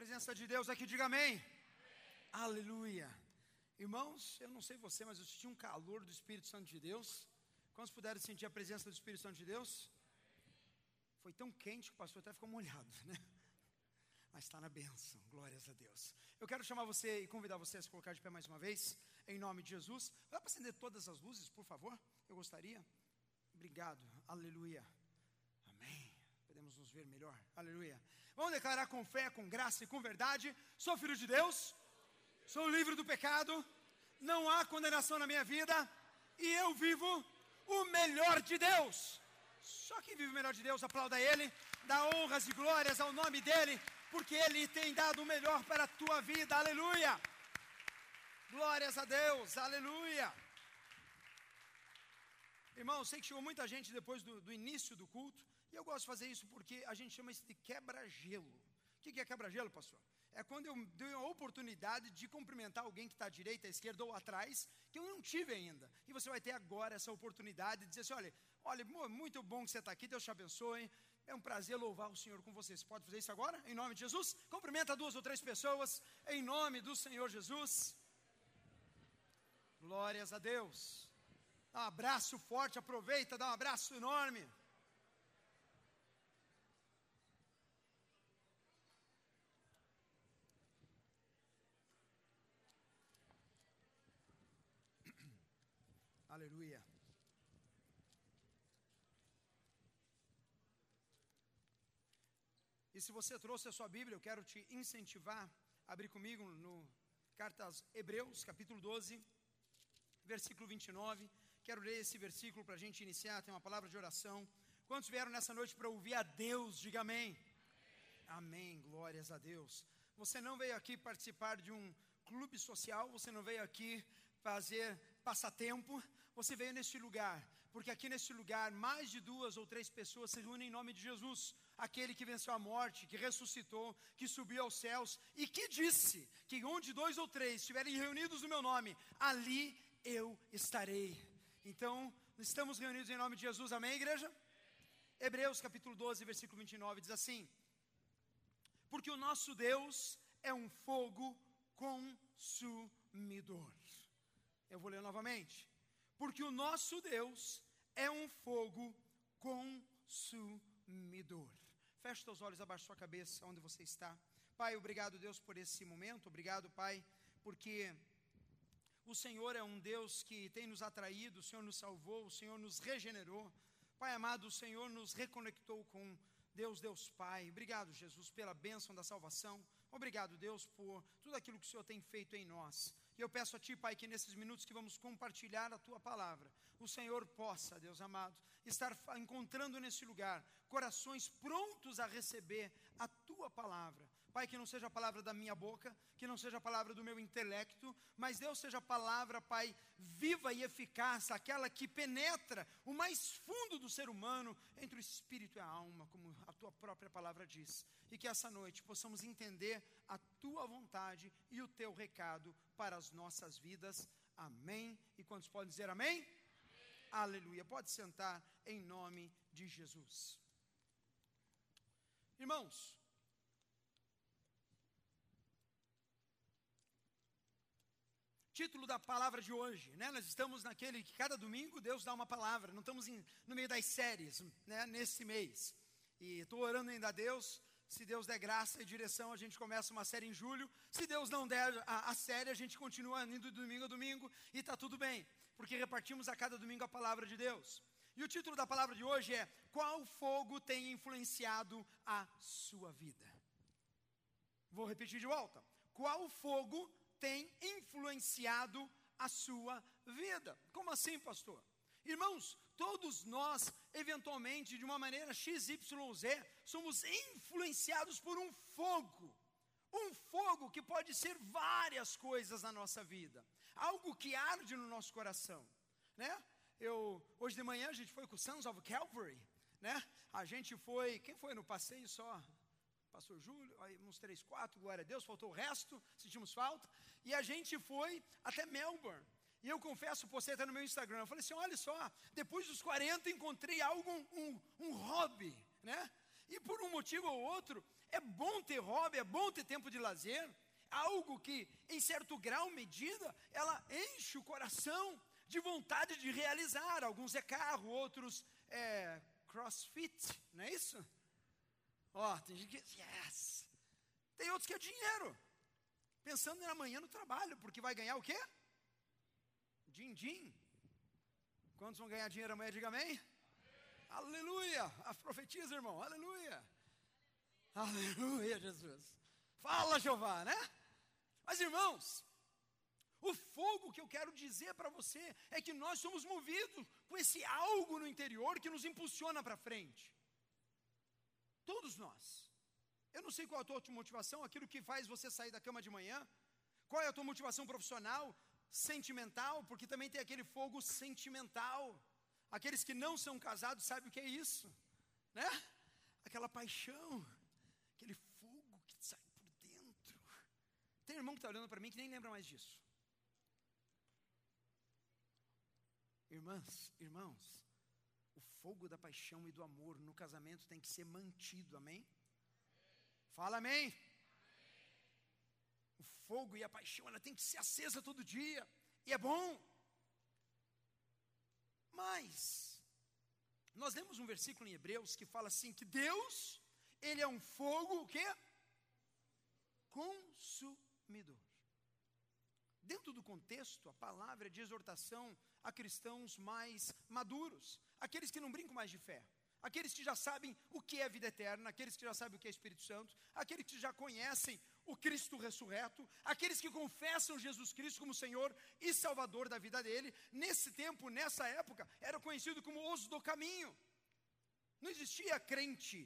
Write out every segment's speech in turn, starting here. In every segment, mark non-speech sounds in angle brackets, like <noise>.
presença de Deus aqui, diga amém. amém. Aleluia. Irmãos, eu não sei você, mas eu senti um calor do Espírito Santo de Deus. Quantos puderam sentir a presença do Espírito Santo de Deus? Foi tão quente que o pastor até ficou molhado, né? Mas está na bênção, glórias a Deus. Eu quero chamar você e convidar você a se colocar de pé mais uma vez, em nome de Jesus. Vai para acender todas as luzes, por favor? Eu gostaria. Obrigado, aleluia. Amém. Podemos nos ver melhor, aleluia. Vamos declarar com fé, com graça e com verdade: sou filho de Deus, sou livre do pecado, não há condenação na minha vida e eu vivo o melhor de Deus. Só quem vive o melhor de Deus, aplauda Ele, dá honras e glórias ao nome dEle, porque Ele tem dado o melhor para a tua vida, aleluia. Glórias a Deus, aleluia. Irmão, sei que chegou muita gente depois do, do, início do culto, e eu gosto de fazer isso porque a gente chama isso de quebra-gelo. O que, é quebra-gelo, pastor? É quando eu dei a oportunidade de cumprimentar alguém que está à direita, à esquerda ou atrás, que eu não tive ainda. E você vai ter agora essa oportunidade de dizer assim: olha, olha, muito bom que você está aqui, Deus te abençoe. É um prazer louvar o Senhor com você. Você pode fazer isso agora? Em nome de Jesus? Cumprimenta duas ou três pessoas, em nome do Senhor Jesus. Glórias a Deus. Dá um abraço forte, aproveita, dá um abraço enorme. Aleluia. E se você trouxe a sua Bíblia, eu quero te incentivar a abrir comigo no Cartas Hebreus, capítulo 12, versículo 29. Quero ler esse versículo para a gente iniciar, tem uma palavra de oração. Quantos vieram nessa noite para ouvir a Deus? Diga amém. amém. Amém, glórias a Deus. Você não veio aqui participar de um clube social, você não veio aqui fazer passatempo, você veio neste lugar, porque aqui neste lugar mais de duas ou três pessoas se reúnem em nome de Jesus, aquele que venceu a morte, que ressuscitou, que subiu aos céus e que disse que onde dois ou três estiverem reunidos no meu nome, ali eu estarei. Então, estamos reunidos em nome de Jesus, amém, igreja? Hebreus capítulo 12, versículo 29 diz assim: Porque o nosso Deus é um fogo consumidor. Eu vou ler novamente. Porque o nosso Deus é um fogo consumidor. Feche seus olhos, abaixe sua cabeça onde você está. Pai, obrigado, Deus, por esse momento. Obrigado, Pai, porque o Senhor é um Deus que tem nos atraído, o Senhor nos salvou, o Senhor nos regenerou. Pai amado, o Senhor nos reconectou com Deus, Deus Pai. Obrigado, Jesus, pela bênção da salvação. Obrigado, Deus, por tudo aquilo que o Senhor tem feito em nós. E eu peço a Ti, Pai, que nesses minutos que vamos compartilhar a Tua palavra, o Senhor possa, Deus amado, estar encontrando nesse lugar corações prontos a receber a Tua palavra. Pai, que não seja a palavra da minha boca, que não seja a palavra do meu intelecto, mas Deus seja a palavra, Pai, viva e eficaz, aquela que penetra o mais fundo do ser humano, entre o espírito e a alma, como a Tua própria palavra diz. E que essa noite possamos entender a Tua vontade e o Teu recado para as nossas vidas. Amém. E quantos podem dizer amém? amém? Aleluia. Pode sentar em nome de Jesus. Irmãos, título da palavra de hoje, né? Nós estamos naquele que cada domingo Deus dá uma palavra, não estamos em, no meio das séries, né? Nesse mês. E estou orando ainda a Deus se Deus der graça e direção, a gente começa uma série em julho. Se Deus não der a, a série, a gente continua indo domingo a domingo e está tudo bem, porque repartimos a cada domingo a palavra de Deus. E o título da palavra de hoje é: Qual fogo tem influenciado a sua vida? Vou repetir de volta. Qual fogo tem influenciado a sua vida? Como assim, pastor? Irmãos, todos nós, eventualmente, de uma maneira XYZ, somos influenciados por um fogo. Um fogo que pode ser várias coisas na nossa vida. Algo que arde no nosso coração, né? Eu, hoje de manhã a gente foi com o Sons of Calvary, né? A gente foi, quem foi no passeio só? Pastor Júlio, aí uns três, quatro, glória a Deus, faltou o resto, sentimos falta. E a gente foi até Melbourne. E eu confesso, postei até no meu Instagram, eu falei assim, olha só, depois dos 40 encontrei algo, um, um hobby, né? E por um motivo ou outro, É bom ter hobby, é bom ter tempo de lazer, algo que, em certo grau, medida, ela enche o coração de vontade de realizar. Alguns é carro, outros é crossfit, não é isso? Ó, oh, tem gente que. Yes! Tem outros que é dinheiro. Pensando na manhã no trabalho, porque vai ganhar o quê? Din-din. Quantos vão ganhar dinheiro amanhã? Diga amém. amém. Aleluia! A profetiza, irmão. Aleluia. Aleluia, Jesus. Fala, Jeová, né? Mas, irmãos, o fogo que eu quero dizer para você é que nós somos movidos com esse algo no interior que nos impulsiona para frente. Todos nós. Eu não sei qual é a tua motivação, aquilo que faz você sair da cama de manhã. Qual é a tua motivação profissional, sentimental, porque também tem aquele fogo sentimental. Aqueles que não são casados sabem o que é isso, né? Aquela paixão, aquele fogo que sai por dentro. Tem irmão que está olhando para mim que nem lembra mais disso. Irmãs, irmãos, o fogo da paixão e do amor no casamento tem que ser mantido, amém? Fala amém. O fogo e a paixão, ela tem que ser acesa todo dia, e é bom. Mas, nós lemos um versículo em Hebreus que fala assim: que Deus, Ele é um fogo, o quê? Consumidor. Dentro do contexto, a palavra é de exortação a cristãos mais maduros, aqueles que não brincam mais de fé, aqueles que já sabem o que é vida eterna, aqueles que já sabem o que é Espírito Santo, aqueles que já conhecem o Cristo ressurreto, aqueles que confessam Jesus Cristo como Senhor e Salvador da vida dele. Nesse tempo, nessa época, era conhecido como os do caminho. Não existia crente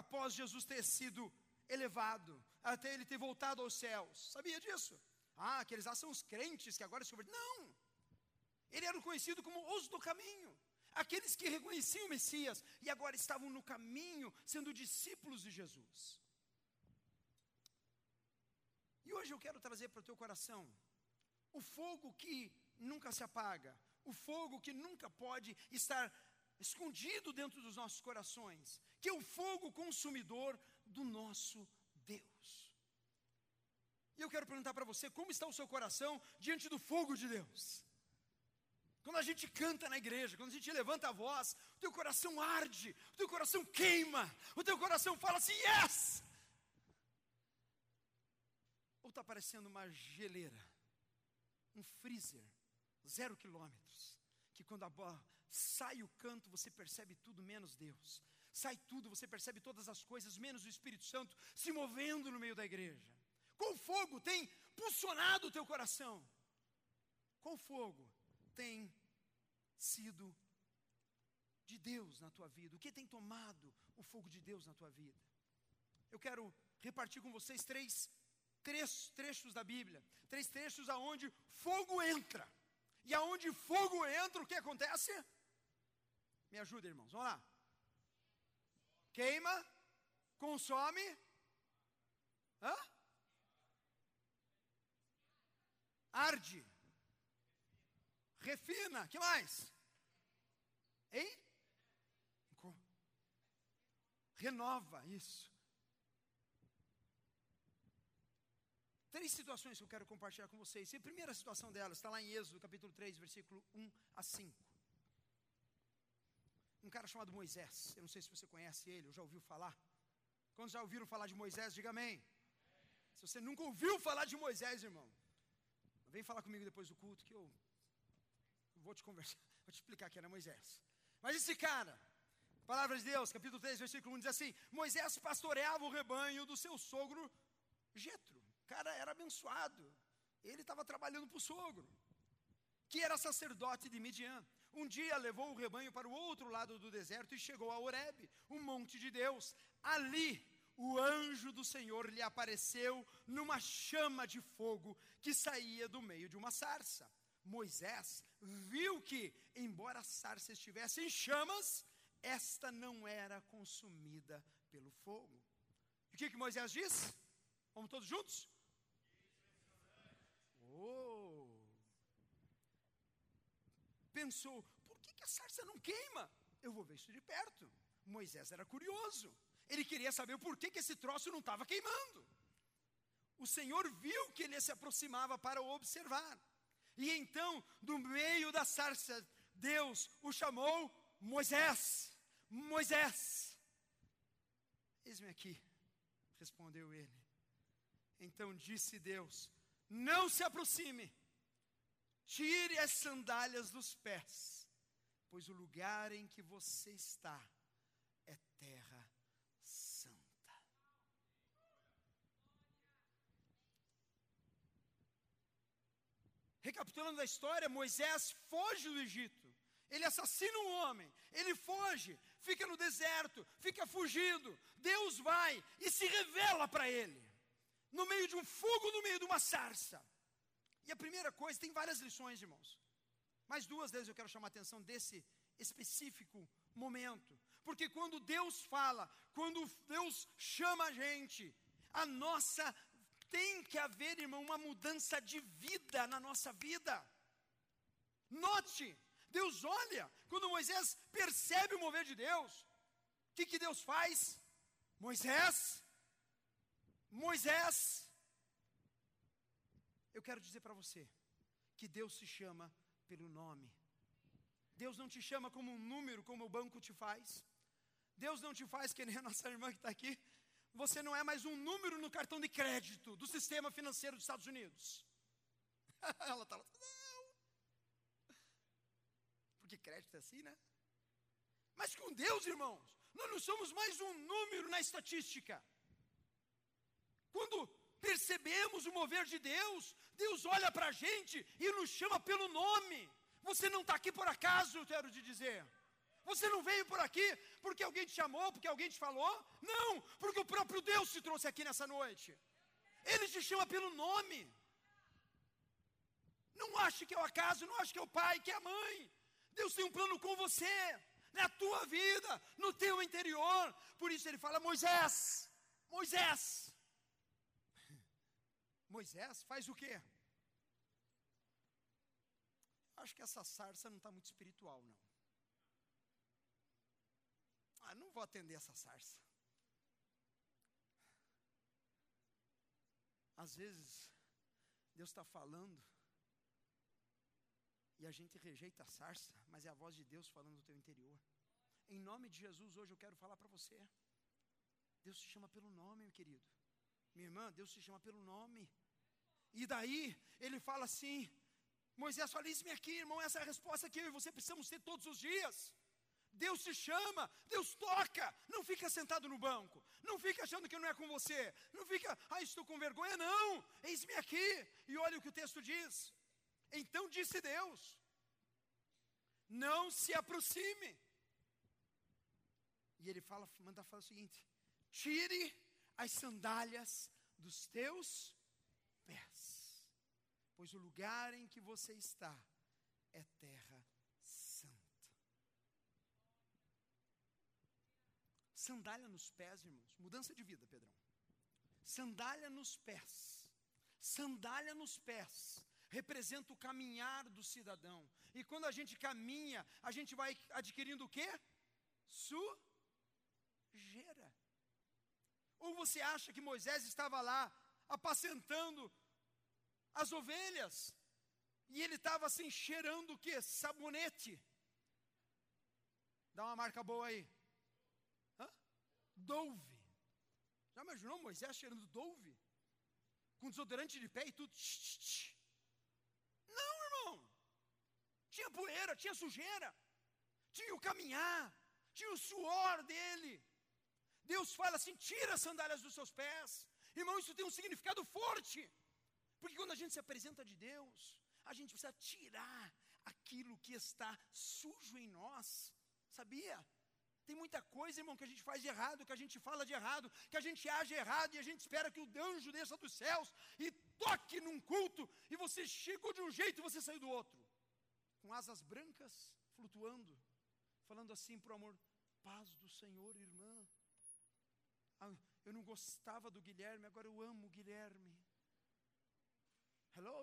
após Jesus ter sido elevado, até ele ter voltado aos céus. Sabia disso? Ah, aqueles lá são os crentes que agora se. Não! Ele era conhecido como os do caminho. Aqueles que reconheciam o Messias e agora estavam no caminho, sendo discípulos de Jesus. E hoje eu quero trazer para o teu coração o fogo que nunca se apaga, o fogo que nunca pode estar escondido dentro dos nossos corações, que é o fogo consumidor do nosso Deus. E eu quero perguntar para você: como está o seu coração diante do fogo de Deus? Quando a gente canta na igreja, quando a gente levanta a voz, o teu coração arde, o teu coração queima, o teu coração fala assim: yes! Está parecendo uma geleira, um freezer, zero quilômetros, que quando a bola sai o canto, você percebe tudo menos Deus, sai tudo, você percebe todas as coisas, menos o Espírito Santo se movendo no meio da igreja. Qual fogo tem pulsionado o teu coração? Qual fogo tem sido de Deus na tua vida? O que tem tomado o fogo de Deus na tua vida? Eu quero repartir com vocês três, três trechos da Bíblia, três trechos aonde fogo entra. E aonde fogo entra, o que acontece? Me ajuda, irmãos. Vamos lá. Queima, consome. Hã? Arde refina, que mais? Hein? Renova, isso. Três situações que eu quero compartilhar com vocês. E a primeira situação delas está lá em Êxodo, capítulo 3, versículo 1 a 5. Um cara chamado Moisés, eu não sei se você conhece ele, ou já ouviu falar. Quando já ouviram falar de Moisés, diga amém. Se você nunca ouviu falar de Moisés, irmão, vem falar comigo depois do culto que eu vou te conversar, <laughs> vou te explicar que era Moisés. Mas esse cara, palavra de Deus, capítulo 3, versículo 1 diz assim: Moisés pastoreava o rebanho do seu sogro Jetro. O cara era abençoado. Ele estava trabalhando para o sogro, que era sacerdote de Midian. Um dia levou o rebanho para o outro lado do deserto e chegou a Horebe, um monte de Deus. Ali o anjo do Senhor lhe apareceu numa chama de fogo que saía do meio de uma sarça. Moisés viu que, embora a sarça estivesse em chamas, esta não era consumida pelo fogo. E o que, que Moisés diz? Vamos todos juntos? Oh! Pensou, por que, que a sarça não queima? Eu vou ver isso de perto. Moisés era curioso. Ele queria saber por que, que esse troço não estava queimando. O Senhor viu que ele se aproximava para observar. E então, do meio da sarça, Deus o chamou Moisés. Moisés. Eis-me aqui, respondeu ele. Então disse Deus: Não se aproxime, tire as sandálias dos pés, pois o lugar em que você está é terra santa. Recapitulando a história, Moisés foge do Egito. Ele assassina um homem, ele foge, fica no deserto, fica fugido. Deus vai e se revela para ele, no meio de um fogo, no meio de uma sarça. E a primeira coisa, tem várias lições, irmãos, mas duas delas eu quero chamar a atenção desse específico momento. Porque quando Deus fala, quando Deus chama a gente, a nossa tem que haver, irmão, uma mudança de vida na nossa vida. Note, Deus olha, quando Moisés percebe o mover de Deus, o que, que Deus faz? Moisés, Moisés, eu quero dizer para você, que Deus se chama pelo nome. Deus não te chama como um número, como o banco te faz. Deus não te faz que nem a nossa irmã que está aqui. Você não é mais um número no cartão de crédito do sistema financeiro dos Estados Unidos. <laughs> Ela está lá, não. Porque crédito é assim, né? Mas com Deus, irmãos, nós não somos mais um número na estatística. Quando percebemos o mover de Deus, Deus olha para a gente e nos chama pelo nome. Você não está aqui por acaso, eu quero te dizer. Você não veio por aqui porque alguém te chamou, porque alguém te falou. Não, porque o próprio Deus te trouxe aqui nessa noite. Ele te chama pelo nome. Não ache que é o acaso, não ache que é o pai, que é a mãe. Deus tem um plano com você, na tua vida, no teu interior. Por isso ele fala: Moisés, Moisés. Moisés faz o quê? Acho que essa sarça não está muito espiritual, não. Ah, não vou atender essa sarça. Às vezes, Deus está falando e a gente rejeita a sarça, mas é a voz de Deus falando do teu interior. Em nome de Jesus, hoje eu quero falar para você. Deus te chama pelo nome, meu querido. Minha irmã, Deus te chama pelo nome. E daí, ele fala assim: Moisés fala, isso aqui, irmão, essa é a resposta que eu e você precisamos ter todos os dias. Deus te chama, Deus toca, não fica sentado no banco, não fica achando que não é com você, não fica, ah, estou com vergonha, não, eis-me aqui, e olha o que o texto diz. Então disse Deus: não se aproxime. E ele fala, manda falar o seguinte: tire as sandálias dos teus pés, pois o lugar em que você está é terra Sandália nos pés, irmãos. Mudança de vida, Pedrão. Sandália nos pés. Sandália nos pés representa o caminhar do cidadão. E quando a gente caminha, a gente vai adquirindo o quê? Sujeira. Ou você acha que Moisés estava lá apacentando as ovelhas e ele estava assim cheirando o quê? Sabonete. Dá uma marca boa aí. Dove. Já imaginou Moisés cheirando Dove? Com desodorante de pé e tudo. Não, irmão. Tinha poeira, tinha sujeira. Tinha o caminhar, tinha o suor dele. Deus fala assim: tira as sandálias dos seus pés. Irmão, isso tem um significado forte. Porque quando a gente se apresenta de Deus, a gente precisa tirar aquilo que está sujo em nós. Sabia? Tem muita coisa, irmão, que a gente faz de errado, que a gente fala de errado, que a gente age errado e a gente espera que o anjo desça dos céus e toque num culto e você chegou de um jeito e você saiu do outro. Com asas brancas, flutuando, falando assim para o amor: paz do Senhor, irmã. Eu não gostava do Guilherme, agora eu amo o Guilherme. Hello?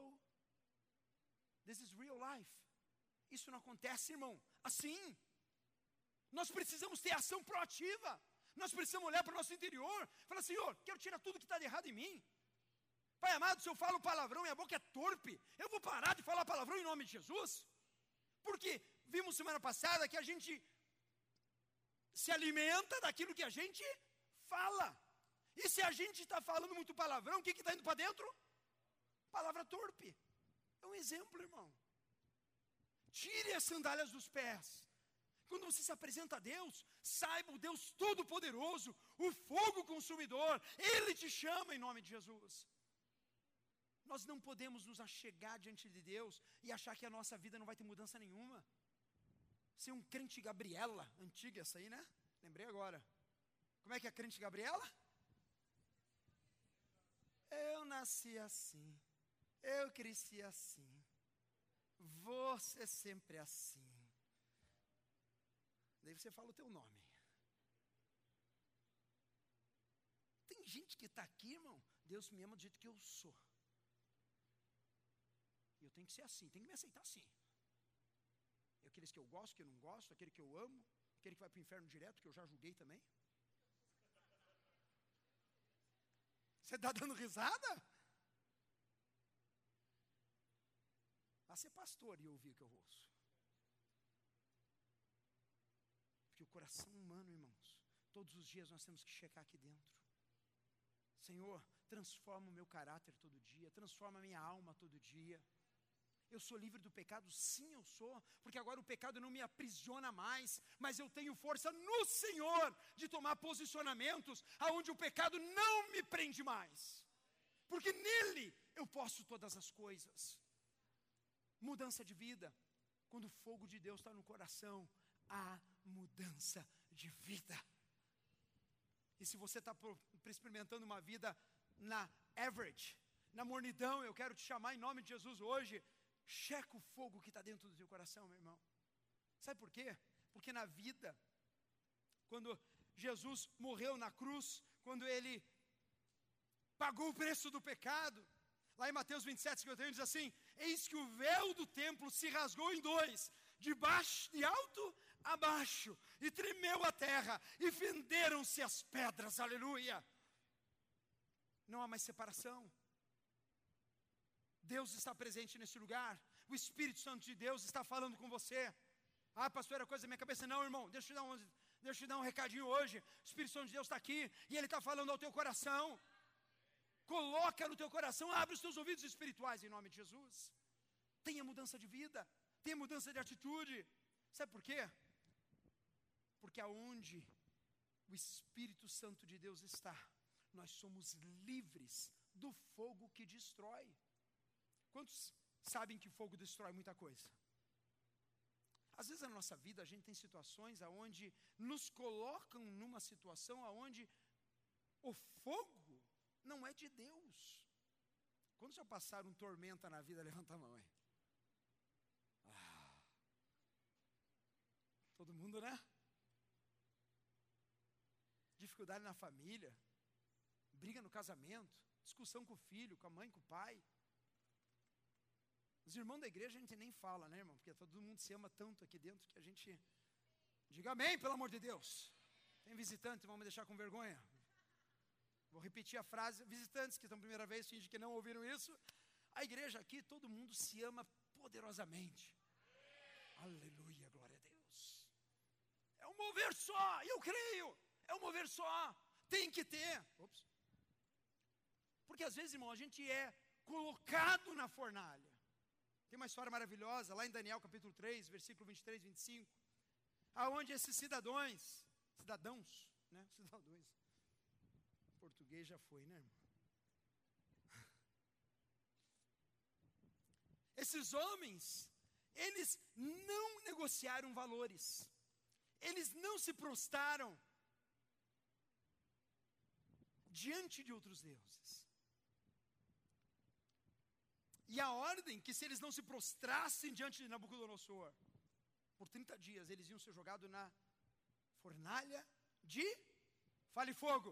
This is real life. Isso não acontece, irmão, assim. Nós precisamos ter ação proativa. Nós precisamos olhar para o nosso interior. Falar, Senhor, quero tirar tudo que está de errado em mim. Pai amado, se eu falo palavrão e a boca é torpe, eu vou parar de falar palavrão em nome de Jesus? Porque vimos semana passada que a gente se alimenta daquilo que a gente fala. E se a gente está falando muito palavrão, o que está indo para dentro? Palavra torpe. É um exemplo, irmão. Tire as sandálias dos pés. Quando você se apresenta a Deus, saiba o Deus Todo-Poderoso, o fogo consumidor, Ele te chama em nome de Jesus. Nós não podemos nos achegar diante de Deus e achar que a nossa vida não vai ter mudança nenhuma. Ser um crente Gabriela, antiga essa aí, né? Lembrei agora. Como é que é a crente Gabriela? Eu nasci assim, eu cresci assim, vou ser sempre assim. Daí você fala o teu nome. Tem gente que está aqui, irmão, Deus me ama do jeito que eu sou. Eu tenho que ser assim, tem que me aceitar assim. Aqueles que eu gosto, que eu não gosto, aquele que eu amo, aquele que vai para o inferno direto, que eu já julguei também. Você está dando risada? Vá ser pastor e ouvir o que eu ouço. Porque o coração humano, irmãos, todos os dias nós temos que checar aqui dentro. Senhor, transforma o meu caráter todo dia, transforma a minha alma todo dia. Eu sou livre do pecado? Sim, eu sou, porque agora o pecado não me aprisiona mais, mas eu tenho força no Senhor de tomar posicionamentos aonde o pecado não me prende mais. Porque nele eu posso todas as coisas. Mudança de vida. Quando o fogo de Deus está no coração, há mudança de vida. E se você está experimentando uma vida na average, na mornidão, eu quero te chamar em nome de Jesus hoje Checa o fogo que está dentro do teu coração, meu irmão. Sabe por quê? Porque na vida, quando Jesus morreu na cruz, quando ele pagou o preço do pecado, lá em Mateus 27, 51 diz assim: Eis que o véu do templo se rasgou em dois, de baixo, de alto a baixo, e tremeu a terra, e fenderam-se as pedras, aleluia. Não há mais separação. Deus está presente nesse lugar. O Espírito Santo de Deus está falando com você. Ah, pastor, era coisa da minha cabeça. Não, irmão, deixa eu te dar um, deixa eu te dar um recadinho hoje. O Espírito Santo de Deus está aqui e Ele está falando ao teu coração. Coloca no teu coração, abre os teus ouvidos espirituais em nome de Jesus. Tenha mudança de vida, tenha mudança de atitude. Sabe por quê? Porque aonde o Espírito Santo de Deus está, nós somos livres do fogo que destrói. Quantos sabem que fogo destrói muita coisa? Às vezes na nossa vida a gente tem situações aonde nos colocam numa situação aonde o fogo não é de Deus. Quando já passaram tormenta na vida, <laughs> levanta a mão aí. Ah. Todo mundo, né? Dificuldade na família, briga no casamento, discussão com o filho, com a mãe, com o pai. Os irmãos da igreja a gente nem fala, né, irmão? Porque todo mundo se ama tanto aqui dentro que a gente. Diga amém, pelo amor de Deus. Tem visitante, vamos me deixar com vergonha. Vou repetir a frase: visitantes que estão primeira vez, fingem que não ouviram isso. A igreja aqui, todo mundo se ama poderosamente. Aleluia, glória a Deus. É um mover só, eu creio. É um mover só. Tem que ter. Ops. Porque às vezes, irmão, a gente é colocado na fornalha. Tem uma história maravilhosa lá em Daniel capítulo 3, versículo 23, 25, aonde esses cidadãos, cidadãos, né, <laughs> cidadãos, português já foi, né, irmão? Esses homens, eles não negociaram valores, eles não se prostraram diante de outros deuses. E a ordem que se eles não se prostrassem diante de Nabucodonosor, por 30 dias eles iam ser jogados na fornalha de fale fogo.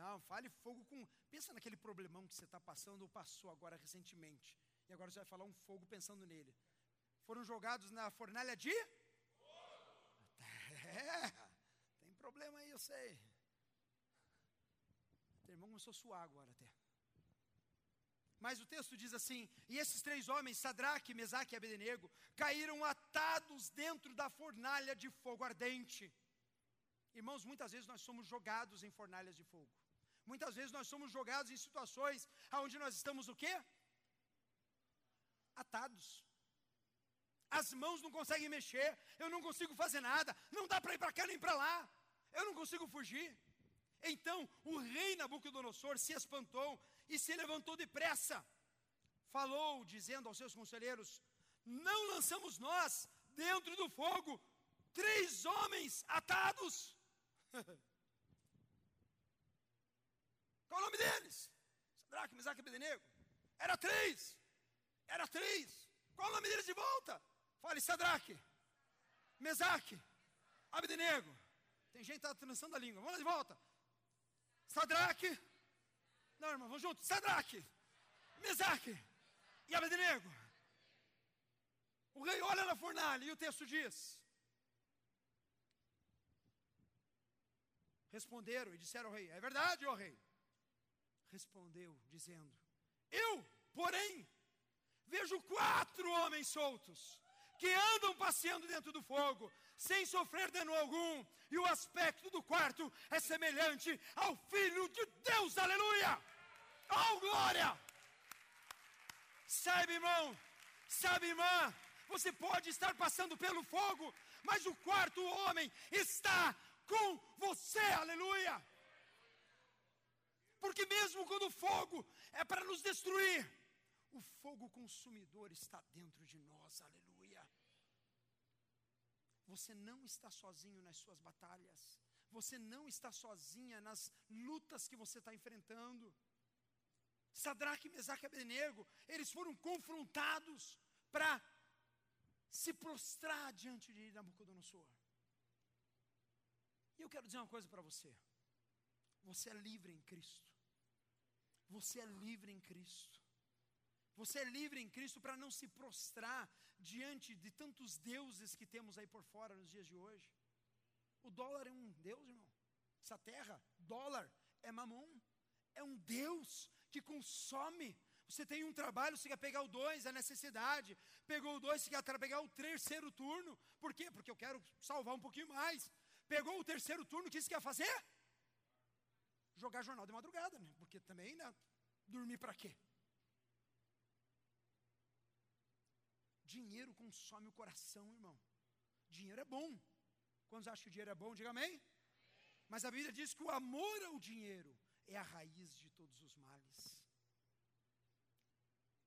Não, fale fogo com. Pensa naquele problemão que você está passando ou passou agora recentemente. E agora você vai falar um fogo pensando nele. Foram jogados na fornalha de? É, tem problema aí, eu sei. O irmão começou a suar agora até. Mas o texto diz assim: E esses três homens, Sadraque, Mesaque e Abednego, caíram atados dentro da fornalha de fogo ardente. Irmãos, muitas vezes nós somos jogados em fornalhas de fogo. Muitas vezes nós somos jogados em situações onde nós estamos o quê? Atados. As mãos não conseguem mexer, eu não consigo fazer nada, não dá para ir para cá nem para lá, eu não consigo fugir. Então o rei Nabucodonosor se espantou e se levantou depressa. Falou, dizendo aos seus conselheiros: Não lançamos nós dentro do fogo três homens atados. <laughs> Qual o nome deles? Sadraque, Mesaque e Abednego. Era três. Era três. Qual o nome deles de volta? Fale, Sadraque, Mesaque, Abednego. Tem gente que está trançando a língua. Vamos lá de volta. Sadraque. Não, irmão, vamos juntos. Sadraque, Mesaque e Abednego. O rei olha na fornalha e o texto diz: Responderam e disseram ao rei: É verdade, ó rei respondeu, dizendo: Eu, porém, vejo quatro homens soltos que andam passeando dentro do fogo, sem sofrer dano algum, e o aspecto do quarto é semelhante ao Filho de Deus, aleluia! Oh, glória! Sabe, irmão, sabe, irmã, você pode estar passando pelo fogo, mas o quarto homem está com você, aleluia! Porque mesmo quando o fogo é para nos destruir, o fogo consumidor está dentro de nós, aleluia. Você não está sozinho nas suas batalhas, você não está sozinha nas lutas que você está enfrentando. Sadraque, Mesaque e Abednego, eles foram confrontados para se prostrar diante de Nabucodonosor. E eu quero dizer uma coisa para você. Você é livre em Cristo. Você é livre em Cristo. Você é livre em Cristo para não se prostrar diante de tantos deuses que temos aí por fora nos dias de hoje. O dólar é um Deus, irmão. Essa terra, dólar, é mamon. É um Deus que consome. Você tem um trabalho, você quer pegar o dois, é necessidade. Pegou o dois, você quer pegar o terceiro turno. Por quê? Porque eu quero salvar um pouquinho mais. Pegou o terceiro turno, o que você quer fazer? jogar jornal de madrugada, né? Porque também, né? Dormir para quê? Dinheiro consome o coração, irmão. Dinheiro é bom. Quantos acham que o dinheiro é bom? Diga amém. Mas a Bíblia diz que o amor ao dinheiro é a raiz de todos os males.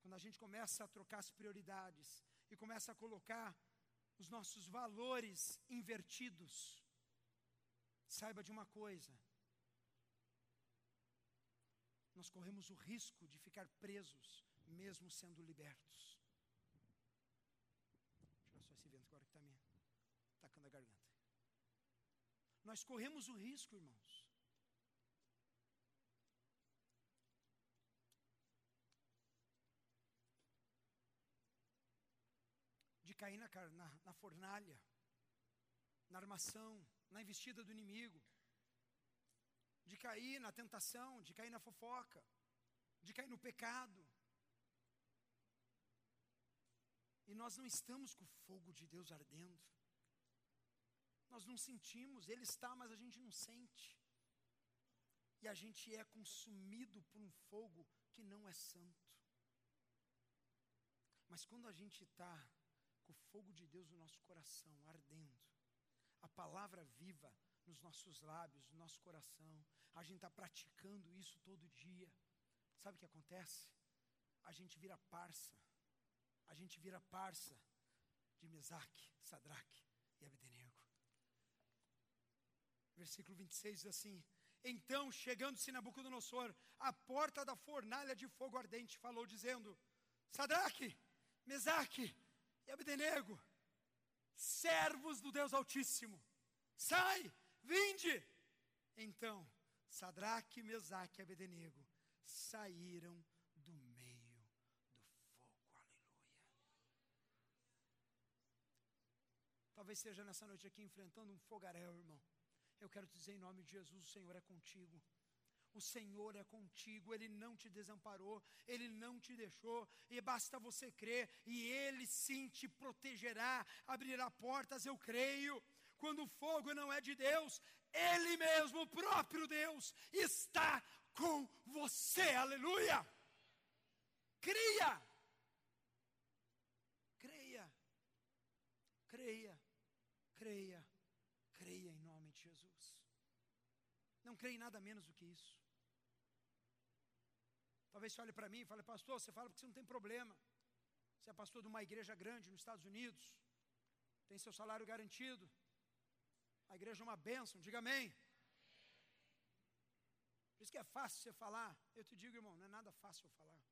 Quando a gente começa a trocar as prioridades e começa a colocar os nossos valores invertidos, saiba de uma coisa: nós corremos o risco de ficar presos, mesmo sendo libertos. Deixa eu só esse vento agora que está me tacando a garganta. Nós corremos o risco, irmãos. De cair na, na, na fornalha, na armação, na investida do inimigo de cair na tentação, de cair na fofoca, de cair no pecado. E nós não estamos com o fogo de Deus ardendo. Nós não sentimos, Ele está, mas a gente não sente. E a gente é consumido por um fogo que não é santo. Mas quando a gente está com o fogo de Deus no nosso coração, ardendo, a palavra viva nos nossos lábios, no nosso coração, a gente está praticando isso todo dia. Sabe o que acontece? A gente vira parça. A gente vira parça de Mesaque, Sadraque e Abednego. Versículo 26 diz assim: Então, chegando-se Nabucodonosor, à porta da fornalha de fogo ardente, falou, dizendo: Sadraque, Mesaque e Abednego, servos do Deus Altíssimo, sai, vinde. Então, Sadraque, Mesaque e Abednego saíram do meio do fogo. Aleluia. Talvez seja nessa noite aqui enfrentando um fogaréu, irmão. Eu quero te dizer em nome de Jesus: o Senhor é contigo. O Senhor é contigo, Ele não te desamparou, Ele não te deixou, e basta você crer, e Ele sim te protegerá, abrirá portas, eu creio. Quando o fogo não é de Deus, Ele mesmo, o próprio Deus, está com você, aleluia. Cria, creia, creia, creia, em nome de Jesus. Não creia em nada menos do que isso. Talvez você olhe para mim e fale, pastor, você fala porque você não tem problema. Você é pastor de uma igreja grande nos Estados Unidos, tem seu salário garantido. A igreja é uma bênção, diga amém. Por isso que é fácil você falar. Eu te digo, irmão, não é nada fácil eu falar.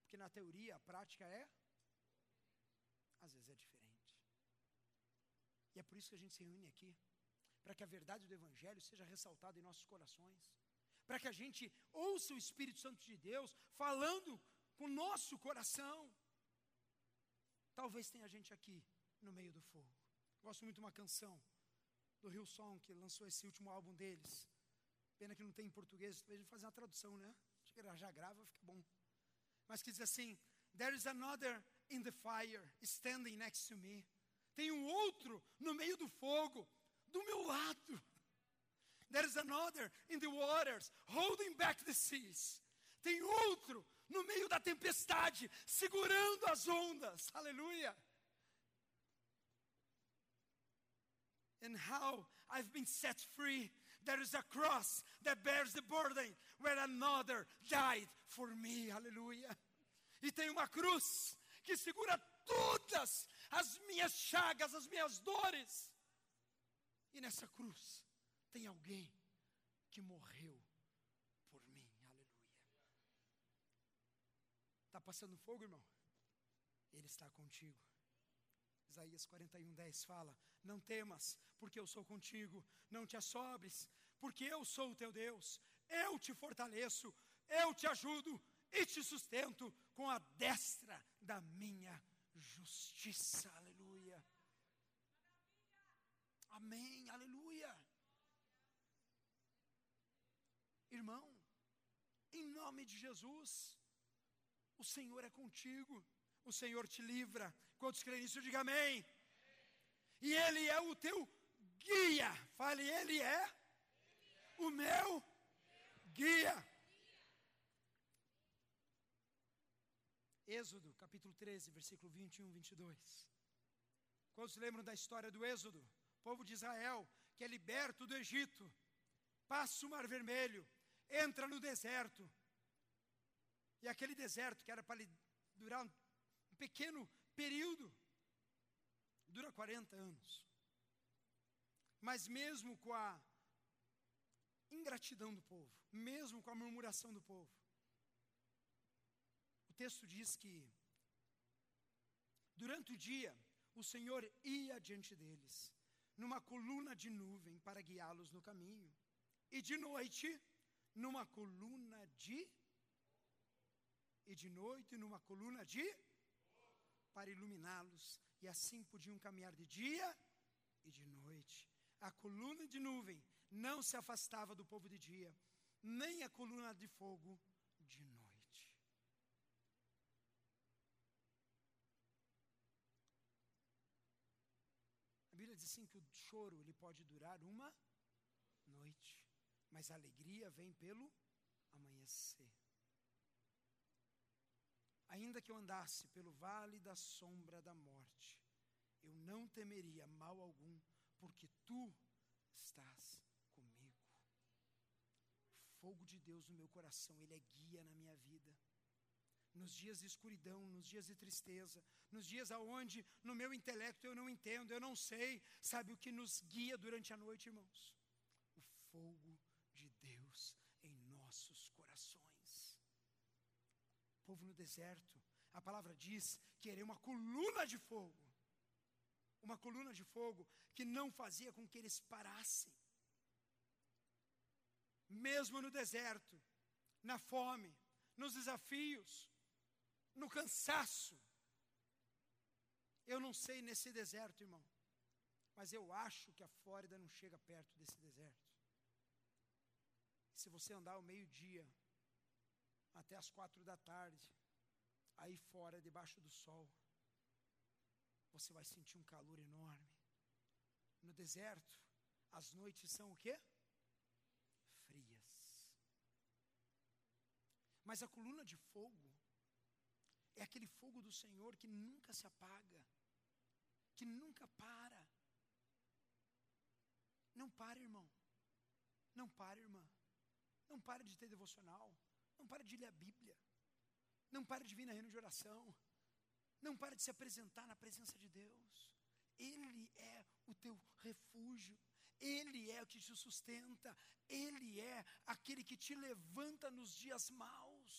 Porque na teoria, a prática é, às vezes é diferente. E é por isso que a gente se reúne aqui para que a verdade do Evangelho seja ressaltada em nossos corações, para que a gente ouça o Espírito Santo de Deus falando com o nosso coração. Talvez tenha gente aqui no meio do fogo. Gosto muito de uma canção do Rio Song, que lançou esse último álbum deles. Pena que não tem em português, talvez gente fazer uma tradução, né? Chega já grava, fica bom. Mas que diz assim: There is another in the fire, standing next to me. Tem um outro no meio do fogo, do meu lado. There is another in the waters, holding back the seas. Tem outro no meio da tempestade, segurando as ondas. Aleluia. And how I've been set free. There is a cross that bears the burden where another died for me. Aleluia. E tem uma cruz que segura todas as minhas chagas, as minhas dores. E nessa cruz tem alguém que morreu por mim. Aleluia. Está passando fogo, irmão? Ele está contigo. Isaías 41, 10 fala: Não temas, porque eu sou contigo. Não te assobres, porque eu sou o teu Deus. Eu te fortaleço, eu te ajudo e te sustento com a destra da minha justiça. Aleluia. Amém, aleluia. Irmão, em nome de Jesus, o Senhor é contigo, o Senhor te livra. Quantos creem nisso, diga amém. E Ele é o teu guia. Fale, Ele é o meu guia. Êxodo, capítulo 13, versículo 21 e 22. Quantos lembram da história do Êxodo? Povo de Israel, que é liberto do Egito, passa o Mar Vermelho, entra no deserto. E aquele deserto, que era para durar um, pequeno período, dura 40 anos. Mas mesmo com a ingratidão do povo, mesmo com a murmuração do povo, o texto diz que durante o dia o Senhor ia diante deles numa coluna de nuvem para guiá-los no caminho, e de noite, numa coluna de. E de noite, numa coluna de. Para iluminá-los, e assim podiam caminhar de dia e de noite. A coluna de nuvem não se afastava do povo de dia, nem a coluna de fogo de noite. Bíblia diz assim que o choro ele pode durar uma noite, mas a alegria vem pelo amanhecer. Ainda que eu andasse pelo vale da sombra da morte, eu não temeria mal algum, porque tu estás comigo. O fogo de Deus no meu coração, ele é guia na minha vida nos dias de escuridão, nos dias de tristeza, nos dias aonde no meu intelecto eu não entendo, eu não sei, sabe o que nos guia durante a noite, irmãos? O fogo de Deus em nossos corações. O povo no deserto, a palavra diz que era uma coluna de fogo. Uma coluna de fogo que não fazia com que eles parassem. Mesmo no deserto, na fome, nos desafios, no cansaço. Eu não sei nesse deserto, irmão, Mas eu acho que a Flórida não chega perto desse deserto. Se você andar ao meio-dia, até as quatro da tarde, aí fora, debaixo do sol, você vai sentir um calor enorme. No deserto, as noites são o quê? Frias. Mas a coluna de fogo é aquele fogo do Senhor que nunca se apaga, que nunca para. Não para, irmão. Não para, irmã. Não para de ter devocional. Não para de ler a Bíblia. Não para de vir na reunião de oração. Não para de se apresentar na presença de Deus. Ele é o teu refúgio. Ele é o que te sustenta. Ele é aquele que te levanta nos dias maus.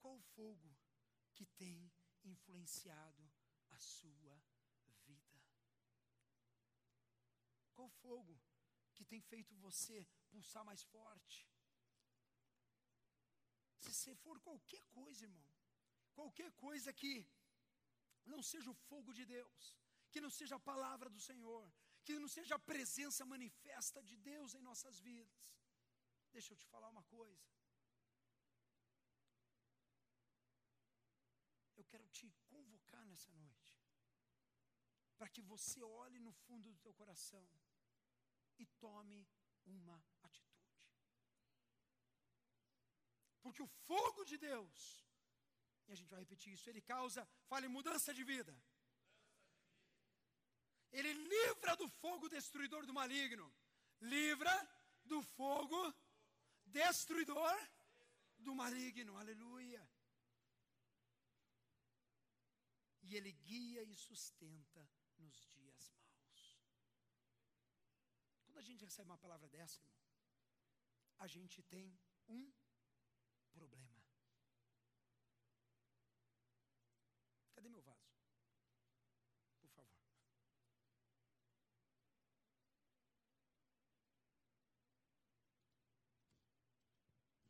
Qual o fogo que tem influenciado a sua vida? Qual fogo que tem feito você pulsar mais forte? Se você for qualquer coisa, irmão, qualquer coisa que não seja o fogo de Deus, que não seja a palavra do Senhor, que não seja a presença manifesta de Deus em nossas vidas. Deixa eu te falar uma coisa. Quero te convocar nessa noite, para que você olhe no fundo do teu coração e tome uma atitude. Porque o fogo de Deus, e a gente vai repetir isso, ele causa, fale mudança de vida. Ele livra do fogo destruidor do maligno. Livra do fogo destruidor do maligno. Aleluia. E ele guia e sustenta nos dias maus. Quando a gente recebe uma palavra dessa, irmão, a gente tem um problema. Cadê meu vaso? Por favor.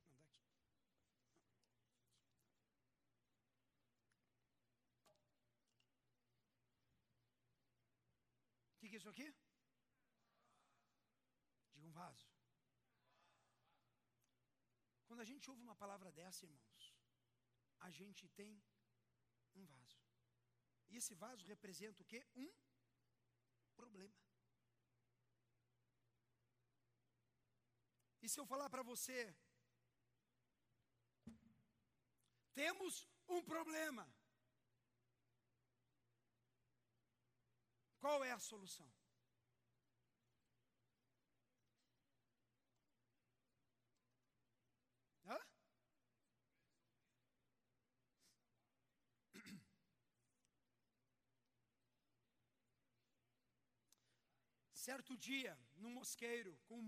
Manda aqui. O que, é isso aqui? Diga um vaso. Quando a gente ouve uma palavra dessa, irmãos, a gente tem um vaso. E esse vaso representa o quê? Um problema. E se eu falar para você, temos um problema. Qual é a solução? Hã? <clears throat> Certo dia, num mosqueiro, com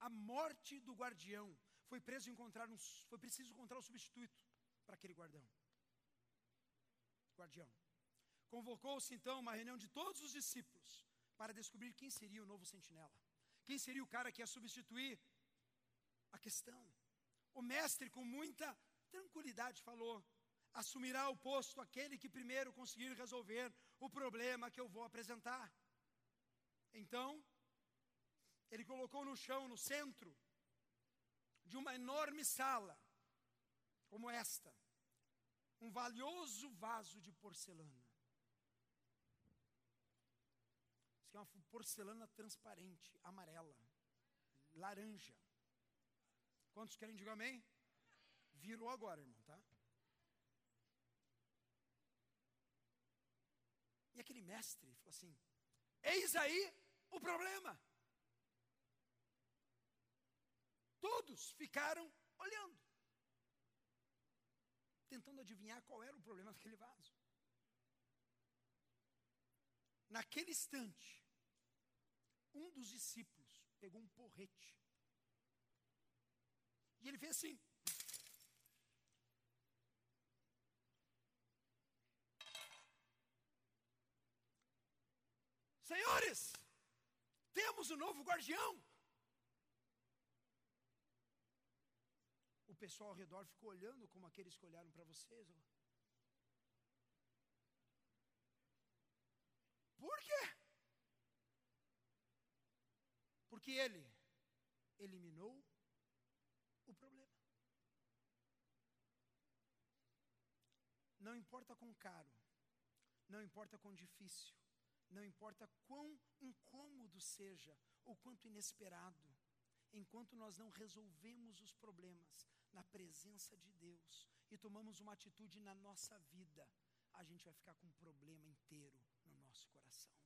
a morte do guardião, foi preso encontrar um, foi preciso encontrar um substituto para aquele guardão. Guardião. Convocou-se então uma reunião de todos os discípulos para descobrir quem seria o novo sentinela. Quem seria o cara que ia substituir a questão. O mestre, com muita tranquilidade, falou: assumirá o posto aquele que primeiro conseguir resolver o problema que eu vou apresentar. Então, ele colocou no chão, no centro de uma enorme sala, como esta, um valioso vaso de porcelana. Isso é uma porcelana transparente, amarela, laranja. Quantos querem dizer amém? Virou agora, irmão, tá? E aquele mestre falou assim: Eis aí o problema. Todos ficaram olhando, tentando adivinhar qual era o problema daquele vaso. Naquele instante, um dos discípulos pegou um porrete e ele fez assim. Senhores, temos um novo guardião. O pessoal ao redor ficou olhando como aqueles que olharam para vocês. Por quê? Porque ele eliminou o problema. Não importa quão caro, não importa quão difícil, não importa quão incômodo seja ou quanto inesperado, enquanto nós não resolvemos os problemas na presença de Deus e tomamos uma atitude na nossa vida, a gente vai ficar com um problema inteiro no nosso coração.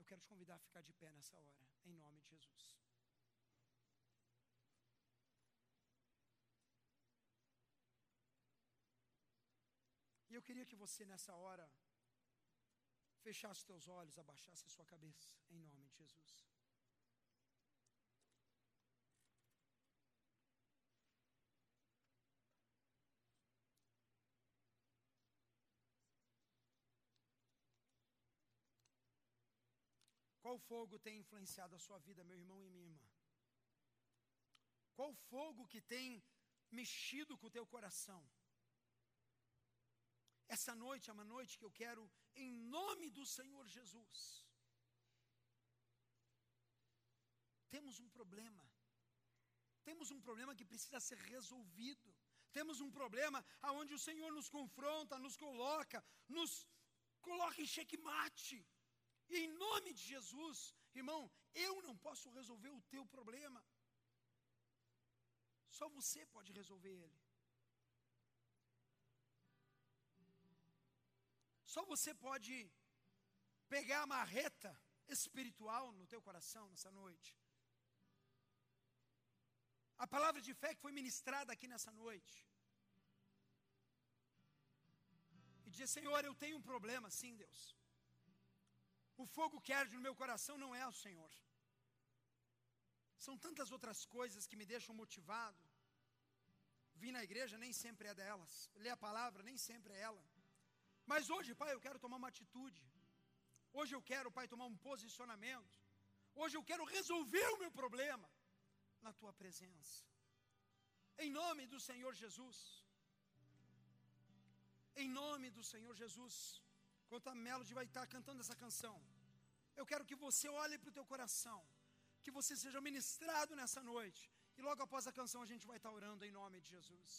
Eu quero te convidar a ficar de pé nessa hora, em nome de Jesus. E eu queria que você nessa hora fechasse os teus olhos, abaixasse a sua cabeça, em nome de Jesus. Qual fogo tem influenciado a sua vida, meu irmão e minha irmã? Qual fogo que tem mexido com o teu coração? Essa noite é uma noite que eu quero, em nome do Senhor Jesus. Temos um problema. Temos um problema que precisa ser resolvido. Temos um problema aonde o Senhor nos confronta, nos coloca, nos coloca em xeque-mate. E em nome de Jesus, irmão, eu não posso resolver o teu problema. Só você pode resolver ele. Só você pode pegar a marreta espiritual no teu coração nessa noite. A palavra de fé que foi ministrada aqui nessa noite. E dizer, Senhor, eu tenho um problema, sim, Deus. O fogo que arde no meu coração não é o Senhor. São tantas outras coisas que me deixam motivado. Vir na igreja nem sempre é delas. Ler a palavra nem sempre é ela. Mas hoje, Pai, eu quero tomar uma atitude. Hoje eu quero, Pai, tomar um posicionamento. Hoje eu quero resolver o meu problema na tua presença. Em nome do Senhor Jesus. Em nome do Senhor Jesus. Enquanto a Melody vai estar cantando essa canção, eu quero que você olhe para o teu coração, que você seja ministrado nessa noite. E logo após a canção a gente vai estar orando em nome de Jesus.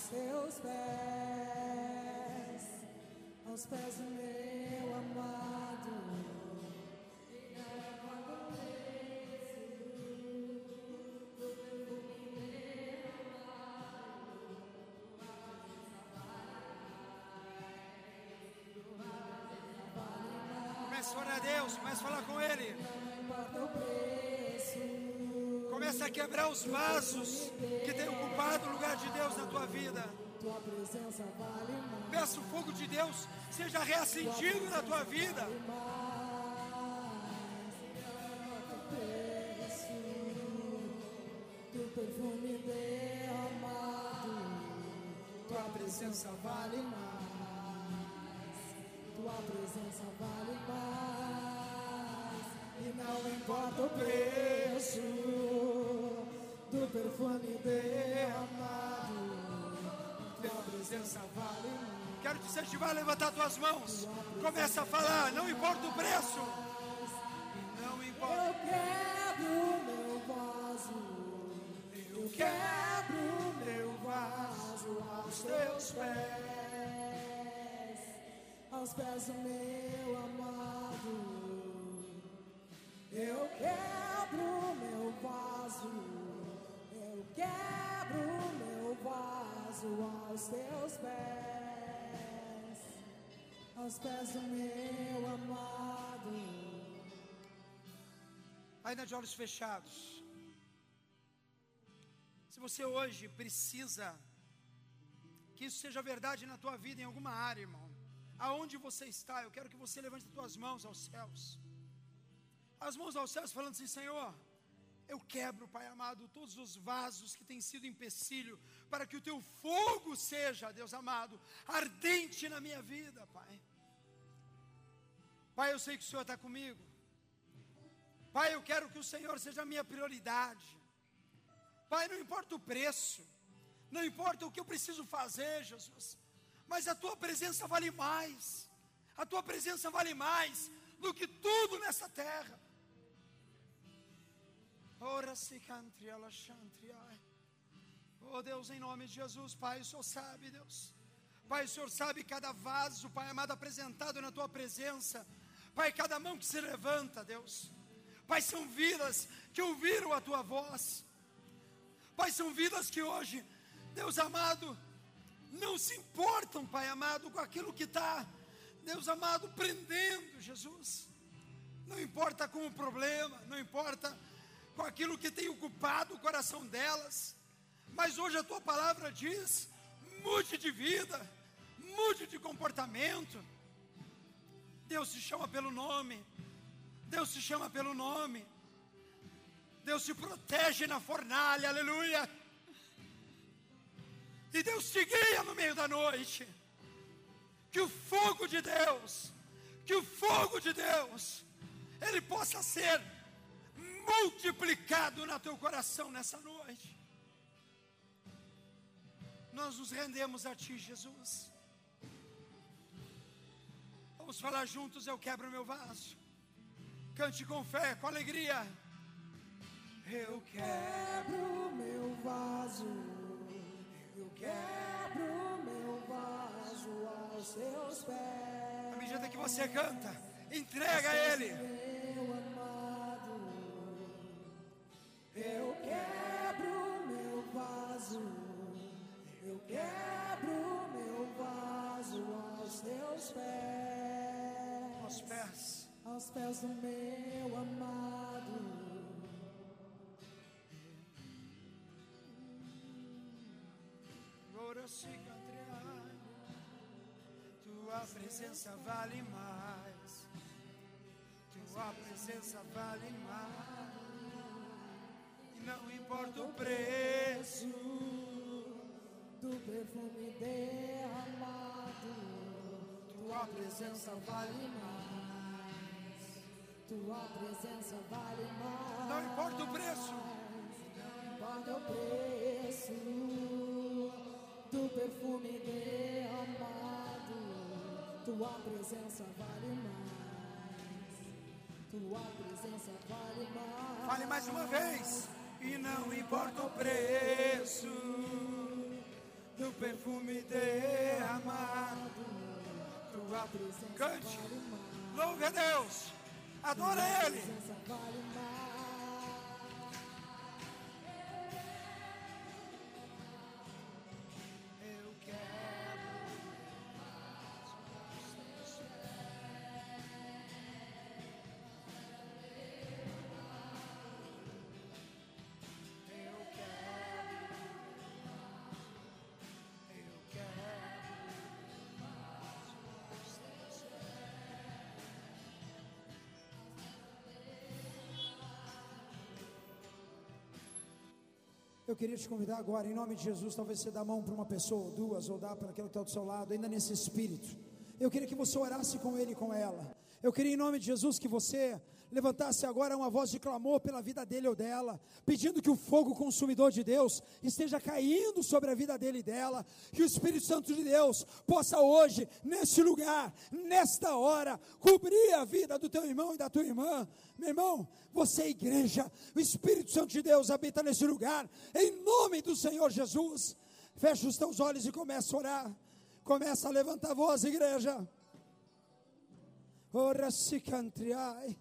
Aos teus pés, aos pés do meu amado. Comece a orar a Deus, comece a falar com Ele. Comece a quebrar os vasos que têm ocupado o lugar de Deus na tua vida. Peça o fogo de Deus seja reacendido na tua vida. perfume derramado. Tua presença vale mais. Tua presença vale mais. E não importa o preço do perfume derramado. Tua presença vale. Quero te incentivar a levantar tuas mãos. Começa a falar, não importa o preço. Não importa. Eu quebro meu vaso. Eu quebro meu vaso aos teus pés, aos pés do meu amado. Eu quebro aos teus pés, aos pés do meu amado. Ainda de olhos fechados. Se você hoje precisa que isso seja verdade na tua vida em alguma área, irmão. Aonde você está, eu quero que você levante as tuas mãos aos céus. As mãos aos céus falando assim, Senhor, eu quebro, Pai amado, todos os vasos que têm sido empecilho para que o teu fogo seja, Deus amado, ardente na minha vida, Pai. Pai, eu sei que o Senhor está comigo. Pai, eu quero que o Senhor seja a minha prioridade. Pai, não importa o preço, não importa o que eu preciso fazer, Jesus, mas a tua presença vale mais. A tua presença vale mais do que tudo nessa terra. Ora se. Oh Deus, em nome de Jesus, Pai, o Senhor sabe, Deus. Pai, o Senhor sabe cada vaso, Pai amado, apresentado na tua presença. Pai, cada mão que se levanta, Deus. Pai, são vidas que ouviram a tua voz. Pai, são vidas que hoje, Deus amado, não se importam, Pai amado, com aquilo que está, Deus amado, prendendo, Jesus. Não importa com o problema, não importa com aquilo que tem ocupado o coração delas, mas hoje a tua palavra diz: mude de vida, mude de comportamento. Deus se chama pelo nome, Deus se chama pelo nome. Deus te protege na fornalha, aleluia. E Deus te guia no meio da noite. Que o fogo de Deus, que o fogo de Deus, ele possa ser multiplicado no teu coração nessa noite. Nós nos rendemos a Ti, Jesus. Vamos falar juntos, eu quebro meu vaso. Cante com fé, com alegria. Eu quebro meu vaso, eu quebro meu vaso aos teus pés. À medida que você canta, entrega a Ele. Eu quebro meu vaso, eu quebro meu vaso aos teus pés, Aos pés. aos pés do meu amado. Ora se cantriai. Tua presença vale mais. Tua presença vale mais. Não importa o preço. do perfume derramado. Tua presença vale mais. Tua presença vale mais. Não importa o preço. Não importa o preço do perfume derramado. Tua presença vale mais. Tua presença vale mais. Fale mais uma vez. E não importa o preço do perfume derramado. Tua presença Cante. Louve a Deus. Adora Ele. Eu queria te convidar agora, em nome de Jesus, talvez você dê a mão para uma pessoa, ou duas, ou dá para aquele que está do seu lado, ainda nesse espírito. Eu queria que você orasse com ele e com ela. Eu queria, em nome de Jesus, que você levantasse agora uma voz de clamor pela vida dele ou dela, pedindo que o fogo consumidor de Deus esteja caindo sobre a vida dele e dela, que o Espírito Santo de Deus possa hoje, neste lugar, nesta hora, cobrir a vida do teu irmão e da tua irmã. Meu irmão, você é igreja, o Espírito Santo de Deus habita nesse lugar, em nome do Senhor Jesus. Fecha os teus olhos e começa a orar. Começa a levantar a voz, igreja. Ora se cantriai.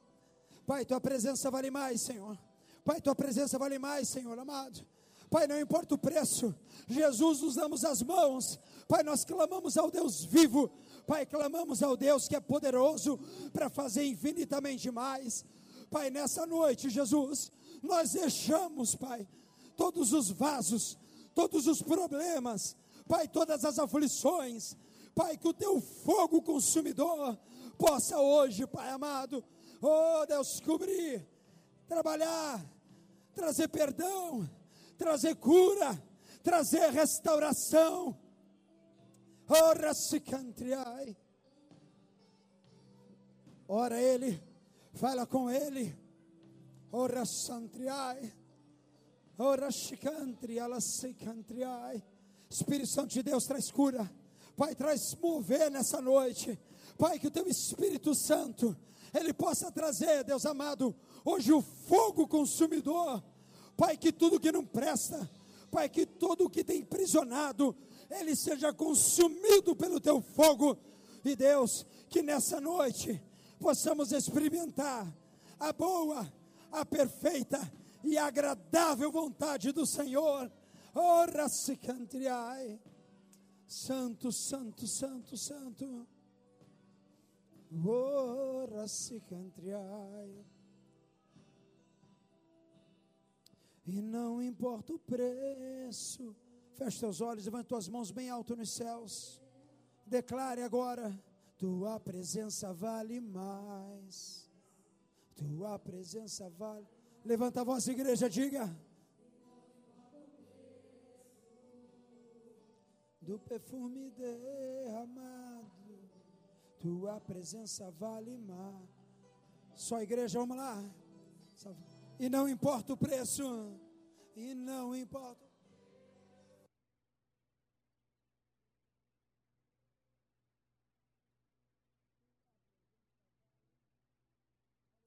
Pai, tua presença vale mais, Senhor. Pai, tua presença vale mais, Senhor amado. Pai, não importa o preço, Jesus nos damos as mãos. Pai, nós clamamos ao Deus vivo. Pai, clamamos ao Deus que é poderoso para fazer infinitamente mais. Pai, nessa noite, Jesus, nós deixamos, Pai, todos os vasos, todos os problemas, Pai, todas as aflições, Pai, que o teu fogo consumidor possa hoje, Pai amado, oh Deus, cobrir, trabalhar, trazer perdão, trazer cura, trazer restauração. Ora se cantriai. Ora ele, fala com ele. Ora santriai. Ora ela se cantriai. Espírito Santo de Deus traz cura. Pai, traz mover nessa noite. Pai, que o teu Espírito Santo, ele possa trazer, Deus amado, hoje o fogo consumidor. Pai, que tudo que não presta, Pai, que tudo que tem prisionado, ele seja consumido pelo teu fogo. E Deus, que nessa noite possamos experimentar a boa, a perfeita e agradável vontade do Senhor. Ora se cantriai. Santo, santo, santo, santo. Ora se cantriai. E não importa o preço. Feche teus olhos, levante tuas mãos bem alto nos céus. Declare agora: Tua presença vale mais. Tua presença vale. Levanta a voz, igreja, diga. Do perfume derramado, tua presença vale mais. Só igreja, vamos lá. E não importa o preço, e não importa.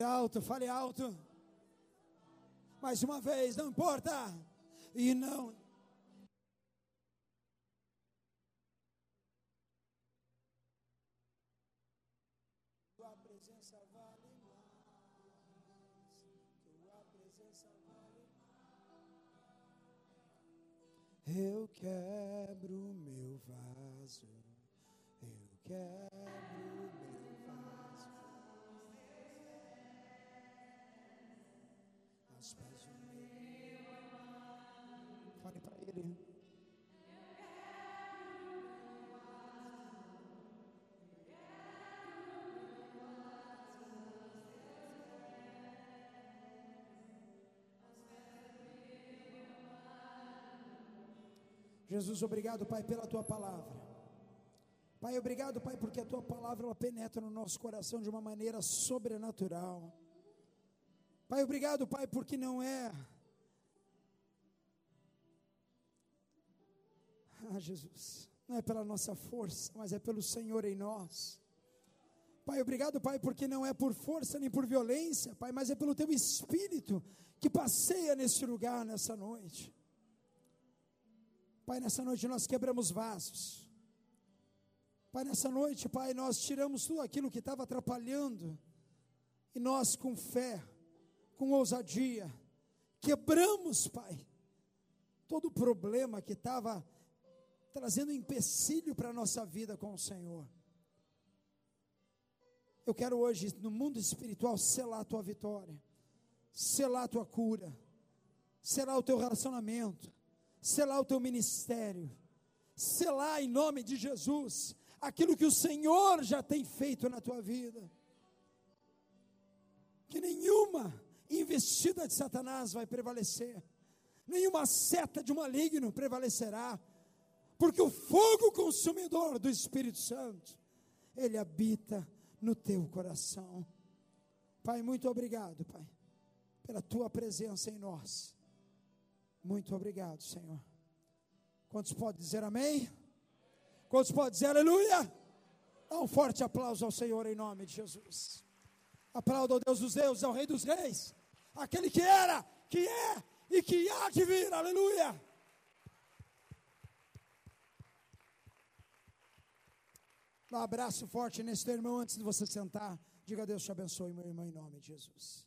alto, fale alto. Mais uma vez, não importa. E não. Eu quebro meu vaso. Eu quebro Jesus, obrigado, Pai, pela tua palavra. Pai, obrigado, Pai, porque a tua palavra ela penetra no nosso coração de uma maneira sobrenatural. Pai, obrigado, Pai, porque não é. Ah, Jesus, não é pela nossa força, mas é pelo Senhor em nós. Pai, obrigado, Pai, porque não é por força nem por violência, Pai, mas é pelo Teu Espírito que passeia nesse lugar nessa noite. Pai, nessa noite nós quebramos vasos. Pai, nessa noite, Pai, nós tiramos tudo aquilo que estava atrapalhando. E nós, com fé, com ousadia, quebramos, Pai, todo o problema que estava trazendo empecilho para a nossa vida com o Senhor. Eu quero hoje, no mundo espiritual, selar a tua vitória, selar a tua cura, selar o teu relacionamento, selar o teu ministério, selar em nome de Jesus aquilo que o Senhor já tem feito na tua vida. Que nenhuma investida de Satanás vai prevalecer, nenhuma seta de um maligno prevalecerá, porque o fogo consumidor do Espírito Santo, ele habita no teu coração. Pai, muito obrigado, Pai, pela tua presença em nós. Muito obrigado, Senhor. Quantos podem dizer amém? Quantos podem dizer aleluia? Dá um forte aplauso ao Senhor em nome de Jesus. Aplauda ao Deus dos deuses, ao Rei dos reis, aquele que era, que é e que há de vir, aleluia. Um abraço forte nesse teu irmão antes de você sentar. Diga Deus te abençoe, meu irmão, em nome de Jesus.